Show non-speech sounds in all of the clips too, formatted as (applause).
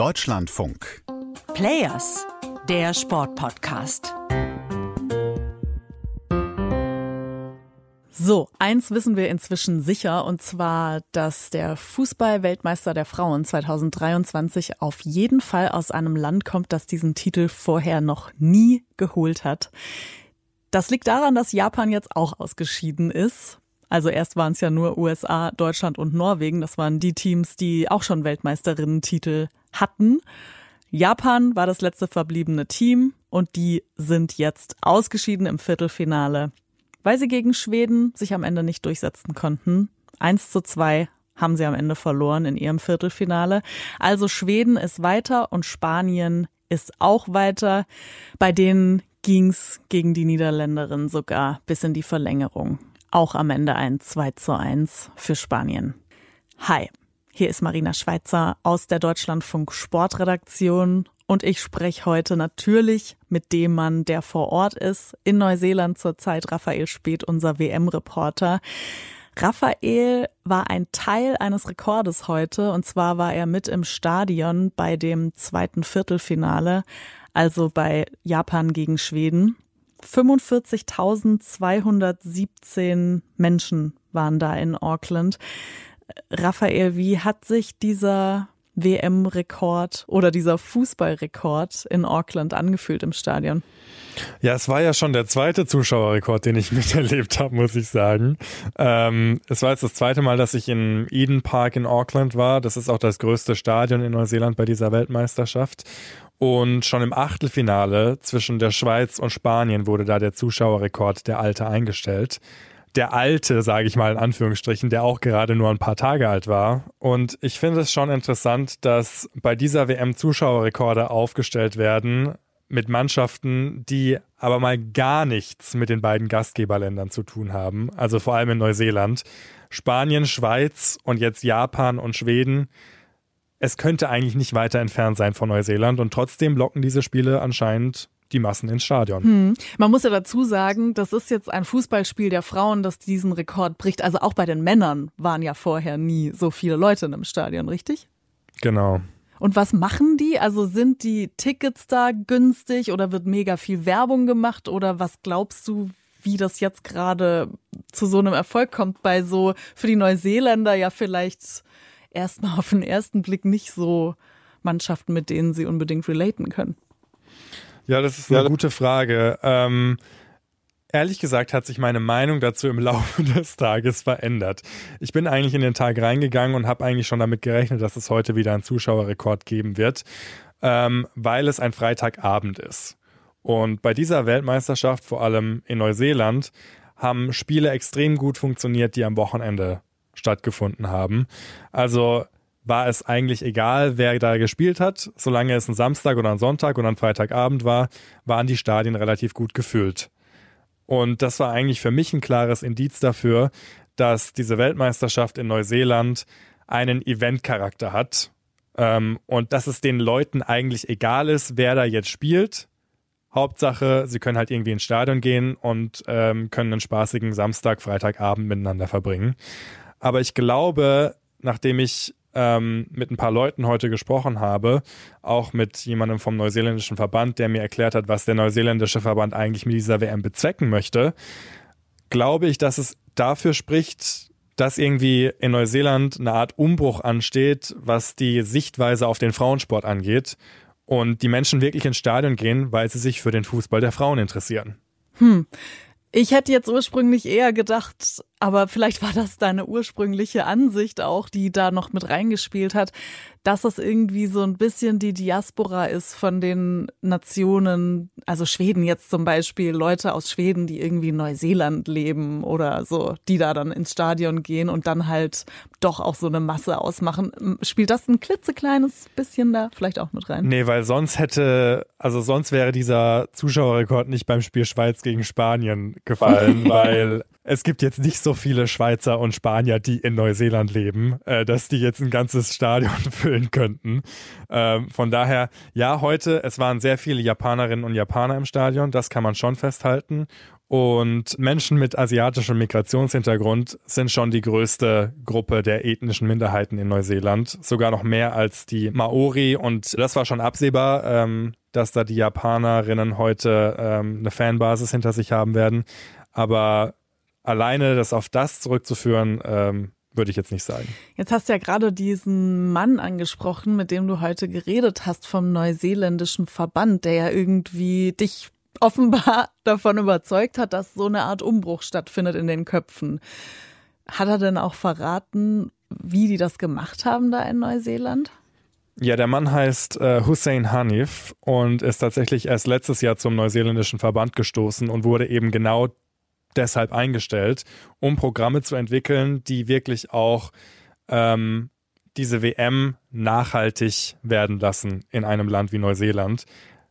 Deutschlandfunk. Players, der Sportpodcast. So, eins wissen wir inzwischen sicher, und zwar, dass der Fußball-Weltmeister der Frauen 2023 auf jeden Fall aus einem Land kommt, das diesen Titel vorher noch nie geholt hat. Das liegt daran, dass Japan jetzt auch ausgeschieden ist. Also erst waren es ja nur USA, Deutschland und Norwegen. Das waren die Teams, die auch schon Weltmeisterinnen-Titel hatten. Japan war das letzte verbliebene Team und die sind jetzt ausgeschieden im Viertelfinale, weil sie gegen Schweden sich am Ende nicht durchsetzen konnten. Eins zu zwei haben sie am Ende verloren in ihrem Viertelfinale. Also Schweden ist weiter und Spanien ist auch weiter. Bei denen ging's gegen die Niederländerin sogar bis in die Verlängerung. Auch am Ende ein 2 zu 1 für Spanien. Hi, hier ist Marina Schweizer aus der Deutschlandfunk Sportredaktion und ich spreche heute natürlich mit dem Mann, der vor Ort ist, in Neuseeland zurzeit, Raphael Speth, unser WM-Reporter. Raphael war ein Teil eines Rekordes heute und zwar war er mit im Stadion bei dem zweiten Viertelfinale, also bei Japan gegen Schweden. 45.217 Menschen waren da in Auckland. Raphael, wie hat sich dieser WM-Rekord oder dieser Fußballrekord in Auckland angefühlt im Stadion? Ja, es war ja schon der zweite Zuschauerrekord, den ich (laughs) miterlebt habe, muss ich sagen. Ähm, es war jetzt das zweite Mal, dass ich in Eden Park in Auckland war. Das ist auch das größte Stadion in Neuseeland bei dieser Weltmeisterschaft. Und schon im Achtelfinale zwischen der Schweiz und Spanien wurde da der Zuschauerrekord der Alte eingestellt. Der Alte, sage ich mal in Anführungsstrichen, der auch gerade nur ein paar Tage alt war. Und ich finde es schon interessant, dass bei dieser WM Zuschauerrekorde aufgestellt werden mit Mannschaften, die aber mal gar nichts mit den beiden Gastgeberländern zu tun haben. Also vor allem in Neuseeland. Spanien, Schweiz und jetzt Japan und Schweden es könnte eigentlich nicht weiter entfernt sein von Neuseeland und trotzdem locken diese Spiele anscheinend die Massen ins Stadion. Hm. Man muss ja dazu sagen, das ist jetzt ein Fußballspiel der Frauen, das diesen Rekord bricht. Also auch bei den Männern waren ja vorher nie so viele Leute in einem Stadion, richtig? Genau. Und was machen die? Also sind die Tickets da günstig oder wird mega viel Werbung gemacht oder was glaubst du, wie das jetzt gerade zu so einem Erfolg kommt bei so für die Neuseeländer ja vielleicht erstmal auf den ersten Blick nicht so Mannschaften, mit denen sie unbedingt relaten können? Ja, das ist eine ja. gute Frage. Ähm, ehrlich gesagt hat sich meine Meinung dazu im (laughs) Laufe des Tages verändert. Ich bin eigentlich in den Tag reingegangen und habe eigentlich schon damit gerechnet, dass es heute wieder einen Zuschauerrekord geben wird, ähm, weil es ein Freitagabend ist. Und bei dieser Weltmeisterschaft, vor allem in Neuseeland, haben Spiele extrem gut funktioniert, die am Wochenende stattgefunden haben. Also war es eigentlich egal, wer da gespielt hat. Solange es ein Samstag oder ein Sonntag oder ein Freitagabend war, waren die Stadien relativ gut gefüllt. Und das war eigentlich für mich ein klares Indiz dafür, dass diese Weltmeisterschaft in Neuseeland einen Eventcharakter hat ähm, und dass es den Leuten eigentlich egal ist, wer da jetzt spielt. Hauptsache, sie können halt irgendwie ins Stadion gehen und ähm, können einen spaßigen Samstag, Freitagabend miteinander verbringen. Aber ich glaube, nachdem ich ähm, mit ein paar Leuten heute gesprochen habe, auch mit jemandem vom neuseeländischen Verband, der mir erklärt hat, was der neuseeländische Verband eigentlich mit dieser WM bezwecken möchte, glaube ich, dass es dafür spricht, dass irgendwie in Neuseeland eine Art Umbruch ansteht, was die Sichtweise auf den Frauensport angeht und die Menschen wirklich ins Stadion gehen, weil sie sich für den Fußball der Frauen interessieren. Hm. Ich hätte jetzt ursprünglich eher gedacht, aber vielleicht war das deine ursprüngliche Ansicht auch, die da noch mit reingespielt hat, dass es irgendwie so ein bisschen die Diaspora ist von den Nationen, also Schweden jetzt zum Beispiel, Leute aus Schweden, die irgendwie in Neuseeland leben oder so, die da dann ins Stadion gehen und dann halt doch auch so eine Masse ausmachen. Spielt das ein klitzekleines bisschen da vielleicht auch mit rein? Nee, weil sonst hätte, also sonst wäre dieser Zuschauerrekord nicht beim Spiel Schweiz gegen Spanien gefallen, (laughs) weil es gibt jetzt nicht so viele Schweizer und Spanier, die in Neuseeland leben, äh, dass die jetzt ein ganzes Stadion (laughs) füllen könnten. Ähm, von daher, ja, heute, es waren sehr viele Japanerinnen und Japaner im Stadion, das kann man schon festhalten. Und Menschen mit asiatischem Migrationshintergrund sind schon die größte Gruppe der ethnischen Minderheiten in Neuseeland, sogar noch mehr als die Maori. Und das war schon absehbar, ähm, dass da die Japanerinnen heute ähm, eine Fanbasis hinter sich haben werden. Aber alleine das auf das zurückzuführen, ähm, würde ich jetzt nicht sagen. Jetzt hast du ja gerade diesen Mann angesprochen, mit dem du heute geredet hast vom neuseeländischen Verband, der ja irgendwie dich offenbar (laughs) davon überzeugt hat, dass so eine Art Umbruch stattfindet in den Köpfen. Hat er denn auch verraten, wie die das gemacht haben da in Neuseeland? Ja, der Mann heißt äh, Hussein Hanif und ist tatsächlich erst letztes Jahr zum neuseeländischen Verband gestoßen und wurde eben genau deshalb eingestellt, um Programme zu entwickeln, die wirklich auch ähm, diese WM nachhaltig werden lassen in einem Land wie Neuseeland.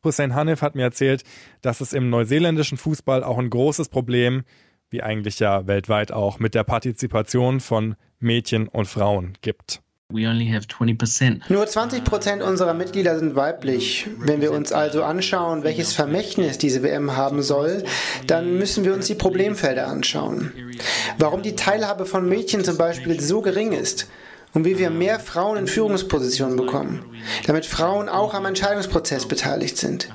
Hussein Hanif hat mir erzählt, dass es im neuseeländischen Fußball auch ein großes Problem, wie eigentlich ja weltweit auch, mit der Partizipation von Mädchen und Frauen gibt. Nur 20 Prozent unserer Mitglieder sind weiblich. Wenn wir uns also anschauen, welches Vermächtnis diese WM haben soll, dann müssen wir uns die Problemfelder anschauen. Warum die Teilhabe von Mädchen zum Beispiel so gering ist und wie wir mehr Frauen in Führungspositionen bekommen, damit Frauen auch am Entscheidungsprozess beteiligt sind.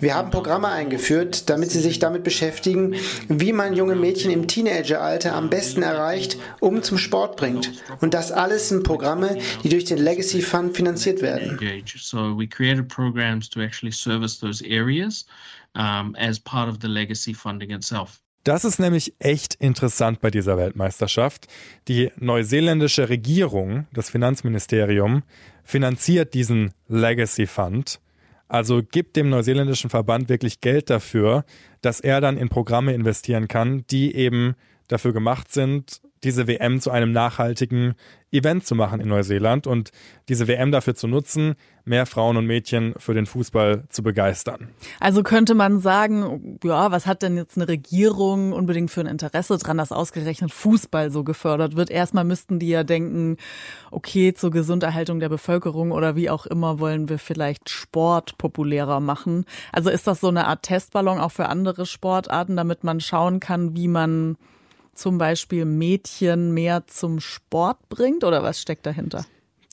Wir haben Programme eingeführt, damit sie sich damit beschäftigen, wie man junge Mädchen im Teenageralter am besten erreicht, um zum Sport bringt. Und das alles sind Programme, die durch den Legacy Fund finanziert werden. So we created programs to actually service those areas um, as part of the legacy funding itself. Das ist nämlich echt interessant bei dieser Weltmeisterschaft. Die neuseeländische Regierung, das Finanzministerium, finanziert diesen Legacy Fund also gibt dem neuseeländischen Verband wirklich Geld dafür, dass er dann in Programme investieren kann, die eben dafür gemacht sind, diese WM zu einem nachhaltigen Event zu machen in Neuseeland und diese WM dafür zu nutzen, mehr Frauen und Mädchen für den Fußball zu begeistern. Also könnte man sagen, ja, was hat denn jetzt eine Regierung unbedingt für ein Interesse dran, dass ausgerechnet Fußball so gefördert wird? Erstmal müssten die ja denken, okay, zur Gesunderhaltung der Bevölkerung oder wie auch immer wollen wir vielleicht Sport populärer machen. Also ist das so eine Art Testballon auch für andere Sportarten, damit man schauen kann, wie man zum Beispiel Mädchen mehr zum Sport bringt oder was steckt dahinter?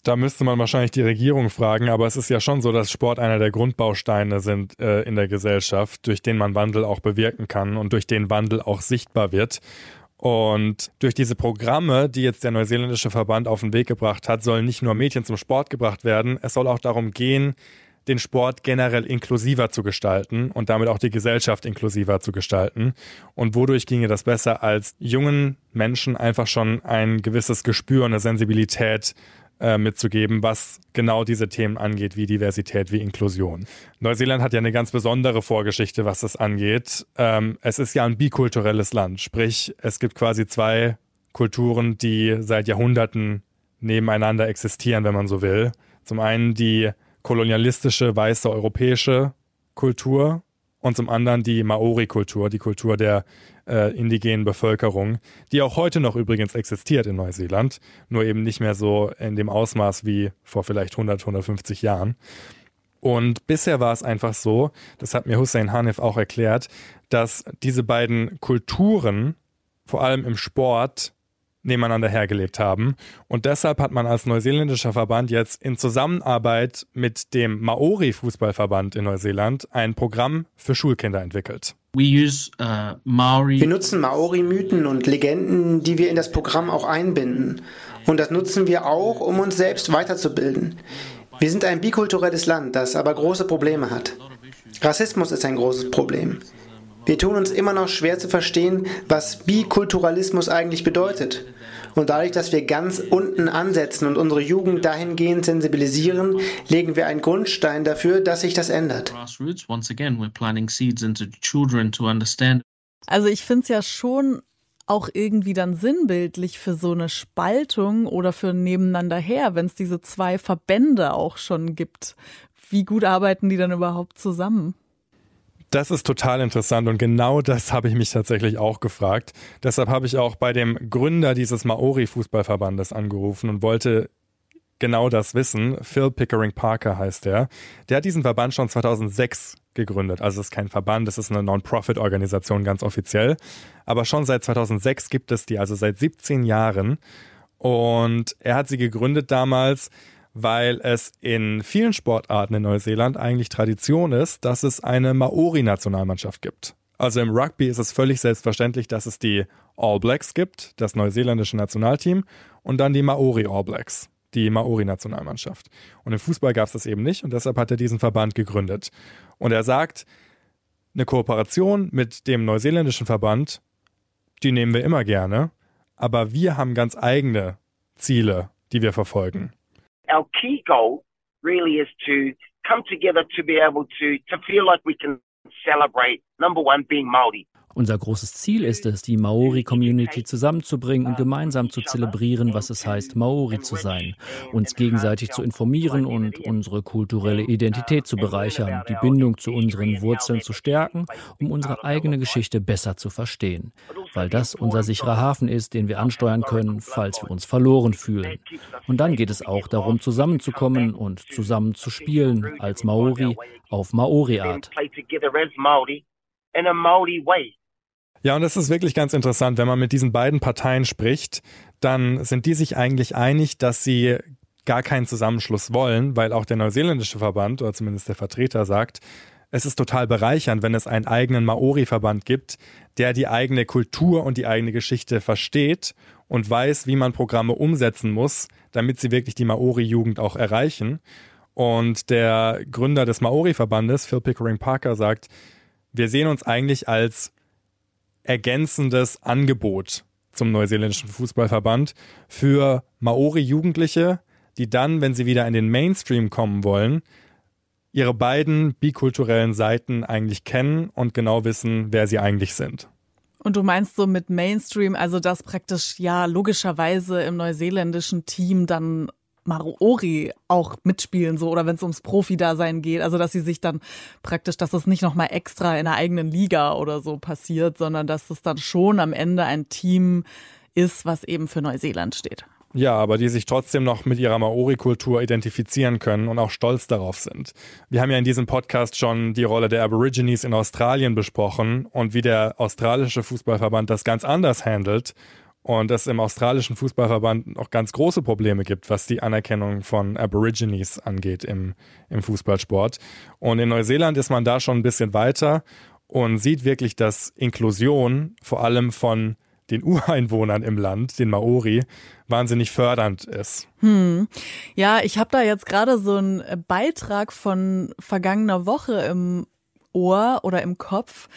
Da müsste man wahrscheinlich die Regierung fragen, aber es ist ja schon so, dass Sport einer der Grundbausteine sind äh, in der Gesellschaft, durch den man Wandel auch bewirken kann und durch den Wandel auch sichtbar wird. Und durch diese Programme, die jetzt der neuseeländische Verband auf den Weg gebracht hat, sollen nicht nur Mädchen zum Sport gebracht werden, es soll auch darum gehen, den Sport generell inklusiver zu gestalten und damit auch die Gesellschaft inklusiver zu gestalten. Und wodurch ginge das besser, als jungen Menschen einfach schon ein gewisses Gespür, eine Sensibilität äh, mitzugeben, was genau diese Themen angeht, wie Diversität, wie Inklusion. Neuseeland hat ja eine ganz besondere Vorgeschichte, was das angeht. Ähm, es ist ja ein bikulturelles Land, sprich es gibt quasi zwei Kulturen, die seit Jahrhunderten nebeneinander existieren, wenn man so will. Zum einen die kolonialistische weiße europäische Kultur und zum anderen die Maori-Kultur, die Kultur der äh, indigenen Bevölkerung, die auch heute noch übrigens existiert in Neuseeland, nur eben nicht mehr so in dem Ausmaß wie vor vielleicht 100, 150 Jahren. Und bisher war es einfach so, das hat mir Hussein Hanif auch erklärt, dass diese beiden Kulturen, vor allem im Sport, nebeneinander hergelebt haben. Und deshalb hat man als neuseeländischer Verband jetzt in Zusammenarbeit mit dem Maori-Fußballverband in Neuseeland ein Programm für Schulkinder entwickelt. Use, uh, Maori. Wir nutzen Maori-Mythen und Legenden, die wir in das Programm auch einbinden. Und das nutzen wir auch, um uns selbst weiterzubilden. Wir sind ein bikulturelles Land, das aber große Probleme hat. Rassismus ist ein großes Problem. Wir tun uns immer noch schwer zu verstehen, was Bikulturalismus eigentlich bedeutet. Und dadurch, dass wir ganz unten ansetzen und unsere Jugend dahingehend sensibilisieren, legen wir einen Grundstein dafür, dass sich das ändert. Also ich finde es ja schon auch irgendwie dann sinnbildlich für so eine Spaltung oder für nebeneinander her, wenn es diese zwei Verbände auch schon gibt. Wie gut arbeiten die dann überhaupt zusammen? Das ist total interessant und genau das habe ich mich tatsächlich auch gefragt. Deshalb habe ich auch bei dem Gründer dieses Maori-Fußballverbandes angerufen und wollte genau das wissen. Phil Pickering Parker heißt der. Der hat diesen Verband schon 2006 gegründet. Also es ist kein Verband, es ist eine Non-Profit-Organisation ganz offiziell. Aber schon seit 2006 gibt es die, also seit 17 Jahren. Und er hat sie gegründet damals, weil es in vielen Sportarten in Neuseeland eigentlich Tradition ist, dass es eine Maori-Nationalmannschaft gibt. Also im Rugby ist es völlig selbstverständlich, dass es die All Blacks gibt, das neuseeländische Nationalteam, und dann die Maori All Blacks, die Maori-Nationalmannschaft. Und im Fußball gab es das eben nicht und deshalb hat er diesen Verband gegründet. Und er sagt, eine Kooperation mit dem neuseeländischen Verband, die nehmen wir immer gerne, aber wir haben ganz eigene Ziele, die wir verfolgen. Our key goal really is to come together to be able to to feel like we can celebrate number one being Maori. Unser großes Ziel ist es, die Maori-Community zusammenzubringen und gemeinsam zu zelebrieren, was es heißt, Maori zu sein, uns gegenseitig zu informieren und unsere kulturelle Identität zu bereichern, die Bindung zu unseren Wurzeln zu stärken, um unsere eigene Geschichte besser zu verstehen, weil das unser sicherer Hafen ist, den wir ansteuern können, falls wir uns verloren fühlen. Und dann geht es auch darum, zusammenzukommen und zusammen zu spielen als Maori auf Maori-Art. in a Maori way. Ja, und das ist wirklich ganz interessant, wenn man mit diesen beiden Parteien spricht, dann sind die sich eigentlich einig, dass sie gar keinen Zusammenschluss wollen, weil auch der neuseeländische Verband oder zumindest der Vertreter sagt, es ist total bereichernd, wenn es einen eigenen Maori-Verband gibt, der die eigene Kultur und die eigene Geschichte versteht und weiß, wie man Programme umsetzen muss, damit sie wirklich die Maori-Jugend auch erreichen. Und der Gründer des Maori-Verbandes, Phil Pickering Parker, sagt, wir sehen uns eigentlich als ergänzendes Angebot zum neuseeländischen Fußballverband für Maori-Jugendliche, die dann, wenn sie wieder in den Mainstream kommen wollen, ihre beiden bikulturellen Seiten eigentlich kennen und genau wissen, wer sie eigentlich sind. Und du meinst so mit Mainstream, also dass praktisch ja logischerweise im neuseeländischen Team dann Maori auch mitspielen, so oder wenn es ums Profi-Dasein geht, also dass sie sich dann praktisch, dass es nicht nochmal extra in der eigenen Liga oder so passiert, sondern dass es dann schon am Ende ein Team ist, was eben für Neuseeland steht. Ja, aber die sich trotzdem noch mit ihrer Maori-Kultur identifizieren können und auch stolz darauf sind. Wir haben ja in diesem Podcast schon die Rolle der Aborigines in Australien besprochen und wie der australische Fußballverband das ganz anders handelt und es im australischen Fußballverband auch ganz große Probleme gibt, was die Anerkennung von Aborigines angeht im, im Fußballsport. Und in Neuseeland ist man da schon ein bisschen weiter und sieht wirklich, dass Inklusion vor allem von den (laughs) Ureinwohnern im Land, den Maori, wahnsinnig fördernd ist. Hm. Ja, ich habe da jetzt gerade so einen Beitrag von vergangener Woche im Ohr oder im Kopf.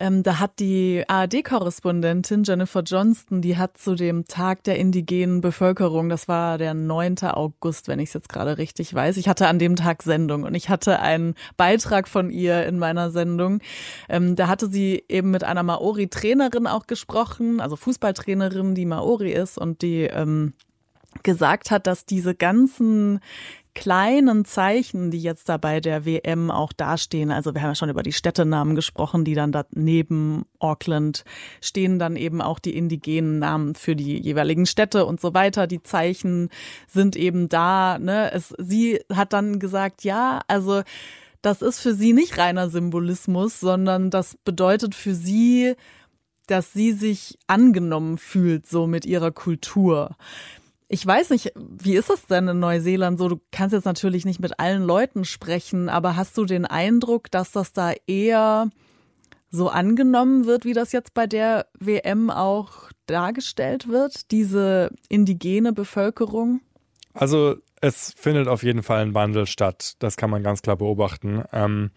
Ähm, da hat die ARD-Korrespondentin Jennifer Johnston, die hat zu dem Tag der indigenen Bevölkerung, das war der 9. August, wenn ich es jetzt gerade richtig weiß. Ich hatte an dem Tag Sendung und ich hatte einen Beitrag von ihr in meiner Sendung. Ähm, da hatte sie eben mit einer Maori-Trainerin auch gesprochen, also Fußballtrainerin, die Maori ist und die ähm, gesagt hat, dass diese ganzen kleinen Zeichen, die jetzt da bei der WM auch dastehen, also wir haben ja schon über die Städtenamen gesprochen, die dann da neben Auckland stehen dann eben auch die indigenen Namen für die jeweiligen Städte und so weiter. Die Zeichen sind eben da. Ne? Es, sie hat dann gesagt, ja, also das ist für sie nicht reiner Symbolismus, sondern das bedeutet für sie, dass sie sich angenommen fühlt, so mit ihrer Kultur. Ich weiß nicht, wie ist es denn in Neuseeland so? Du kannst jetzt natürlich nicht mit allen Leuten sprechen, aber hast du den Eindruck, dass das da eher so angenommen wird, wie das jetzt bei der WM auch dargestellt wird, diese indigene Bevölkerung? Also es findet auf jeden Fall ein Wandel statt. Das kann man ganz klar beobachten. Ähm,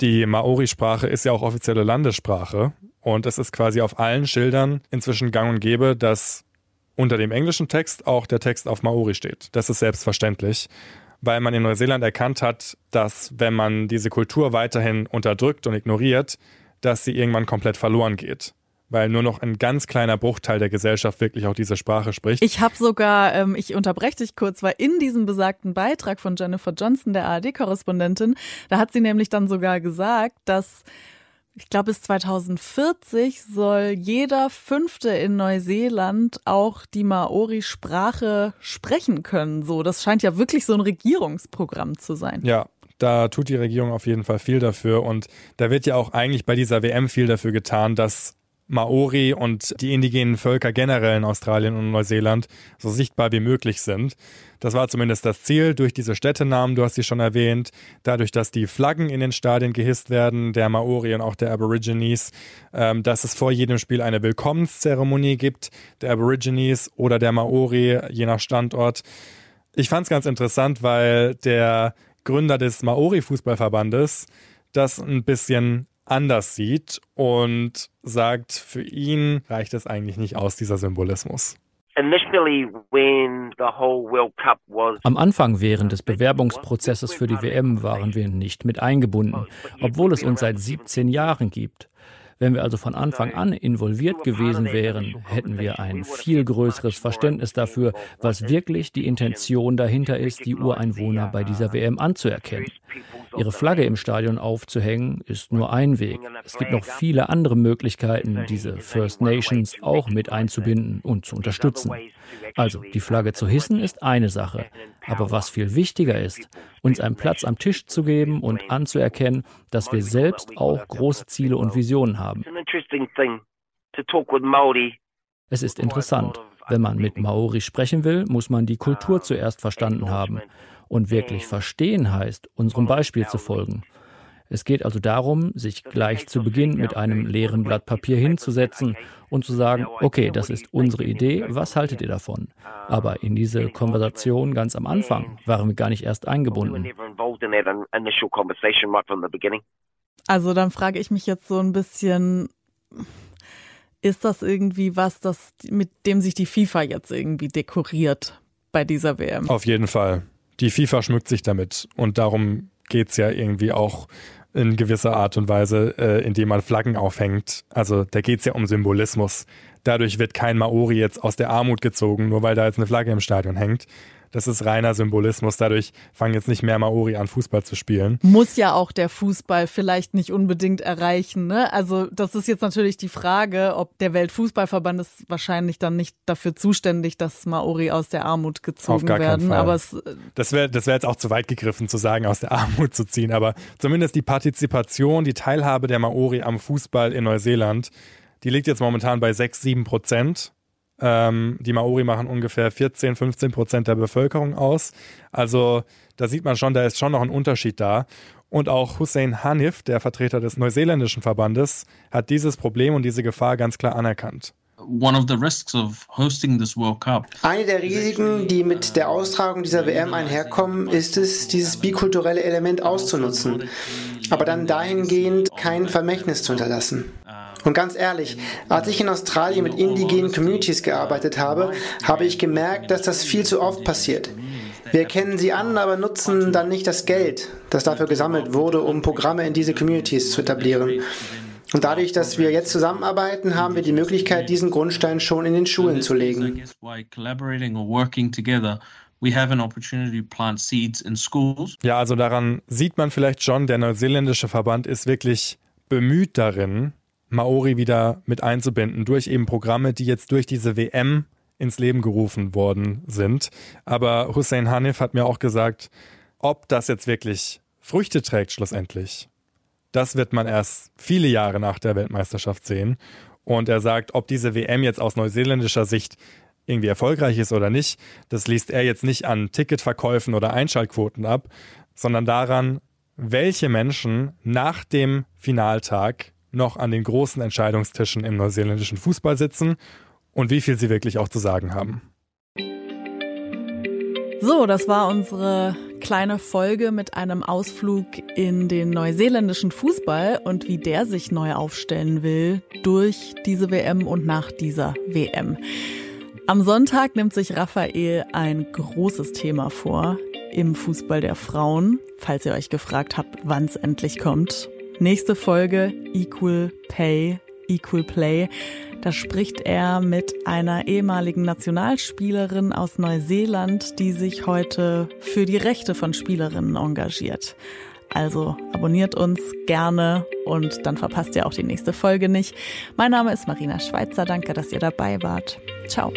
die Maori-Sprache ist ja auch offizielle Landessprache und es ist quasi auf allen Schildern inzwischen gang und gäbe, dass unter dem englischen Text auch der Text auf Maori steht. Das ist selbstverständlich, weil man in Neuseeland erkannt hat, dass wenn man diese Kultur weiterhin unterdrückt und ignoriert, dass sie irgendwann komplett verloren geht weil nur noch ein ganz kleiner Bruchteil der Gesellschaft wirklich auch diese Sprache spricht. Ich habe sogar, ähm, ich unterbreche dich kurz, weil in diesem besagten Beitrag von Jennifer Johnson, der ARD-Korrespondentin, da hat sie nämlich dann sogar gesagt, dass ich glaube, bis 2040 soll jeder Fünfte in Neuseeland auch die Maori-Sprache sprechen können. So, das scheint ja wirklich so ein Regierungsprogramm zu sein. Ja, da tut die Regierung auf jeden Fall viel dafür und da wird ja auch eigentlich bei dieser WM viel dafür getan, dass Maori und die indigenen Völker generell in Australien und Neuseeland so sichtbar wie möglich sind. Das war zumindest das Ziel durch diese Städtenamen, du hast sie schon erwähnt, dadurch, dass die Flaggen in den Stadien gehisst werden, der Maori und auch der Aborigines, ähm, dass es vor jedem Spiel eine Willkommenszeremonie gibt, der Aborigines oder der Maori, je nach Standort. Ich fand es ganz interessant, weil der Gründer des Maori-Fußballverbandes das ein bisschen anders sieht und sagt, für ihn reicht es eigentlich nicht aus, dieser Symbolismus. Am Anfang während des Bewerbungsprozesses für die WM waren wir nicht mit eingebunden, obwohl es uns seit 17 Jahren gibt. Wenn wir also von Anfang an involviert gewesen wären, hätten wir ein viel größeres Verständnis dafür, was wirklich die Intention dahinter ist, die Ureinwohner bei dieser WM anzuerkennen. Ihre Flagge im Stadion aufzuhängen, ist nur ein Weg. Es gibt noch viele andere Möglichkeiten, diese First Nations auch mit einzubinden und zu unterstützen. Also, die Flagge zu hissen ist eine Sache. Aber was viel wichtiger ist, uns einen Platz am Tisch zu geben und anzuerkennen, dass wir selbst auch große Ziele und Visionen haben. Es ist interessant. Wenn man mit Maori sprechen will, muss man die Kultur zuerst verstanden haben. Und wirklich verstehen heißt, unserem Beispiel zu folgen. Es geht also darum, sich gleich zu Beginn mit einem leeren Blatt Papier hinzusetzen und zu sagen, okay, das ist unsere Idee, was haltet ihr davon? Aber in diese Konversation ganz am Anfang waren wir gar nicht erst eingebunden. Also dann frage ich mich jetzt so ein bisschen, ist das irgendwie was, das, mit dem sich die FIFA jetzt irgendwie dekoriert bei dieser WM? Auf jeden Fall die FIFA schmückt sich damit und darum geht es ja irgendwie auch in gewisser Art und Weise, äh, indem man Flaggen aufhängt. Also da geht es ja um Symbolismus. Dadurch wird kein Maori jetzt aus der Armut gezogen, nur weil da jetzt eine Flagge im Stadion hängt, das ist reiner Symbolismus. Dadurch fangen jetzt nicht mehr Maori an, Fußball zu spielen. Muss ja auch der Fußball vielleicht nicht unbedingt erreichen. Ne? Also das ist jetzt natürlich die Frage, ob der Weltfußballverband ist wahrscheinlich dann nicht dafür zuständig, dass Maori aus der Armut gezogen Auf gar werden. Aber es, das wäre das wär jetzt auch zu weit gegriffen zu sagen, aus der Armut zu ziehen. Aber zumindest die Partizipation, die Teilhabe der Maori am Fußball in Neuseeland, die liegt jetzt momentan bei 6, 7 Prozent. Ähm, die Maori machen ungefähr 14, 15 Prozent der Bevölkerung aus. Also da sieht man schon, da ist schon noch ein Unterschied da. Und auch Hussein Hanif, der Vertreter des neuseeländischen Verbandes, hat dieses Problem und diese Gefahr ganz klar anerkannt. Eine der Risiken, die mit der Austragung dieser WM einherkommen, ist es, dieses bikulturelle Element auszunutzen, aber dann dahingehend kein Vermächtnis zu hinterlassen. Und ganz ehrlich, als ich in Australien mit indigenen Communities gearbeitet habe, habe ich gemerkt, dass das viel zu oft passiert. Wir kennen sie an, aber nutzen dann nicht das Geld, das dafür gesammelt wurde, um Programme in diese Communities zu etablieren. Und dadurch, dass wir jetzt zusammenarbeiten, haben wir die Möglichkeit, diesen Grundstein schon in den Schulen zu legen. Ja, also daran sieht man vielleicht schon, der neuseeländische Verband ist wirklich bemüht darin, Maori wieder mit einzubinden durch eben Programme, die jetzt durch diese WM ins Leben gerufen worden sind. Aber Hussein Hanif hat mir auch gesagt, ob das jetzt wirklich Früchte trägt schlussendlich, das wird man erst viele Jahre nach der Weltmeisterschaft sehen. Und er sagt, ob diese WM jetzt aus neuseeländischer Sicht irgendwie erfolgreich ist oder nicht, das liest er jetzt nicht an Ticketverkäufen oder Einschaltquoten ab, sondern daran, welche Menschen nach dem Finaltag noch an den großen Entscheidungstischen im neuseeländischen Fußball sitzen und wie viel sie wirklich auch zu sagen haben. So, das war unsere kleine Folge mit einem Ausflug in den neuseeländischen Fußball und wie der sich neu aufstellen will durch diese WM und nach dieser WM. Am Sonntag nimmt sich Raphael ein großes Thema vor im Fußball der Frauen, falls ihr euch gefragt habt, wann es endlich kommt. Nächste Folge Equal Pay, Equal Play. Da spricht er mit einer ehemaligen Nationalspielerin aus Neuseeland, die sich heute für die Rechte von Spielerinnen engagiert. Also abonniert uns gerne und dann verpasst ihr auch die nächste Folge nicht. Mein Name ist Marina Schweizer. Danke, dass ihr dabei wart. Ciao.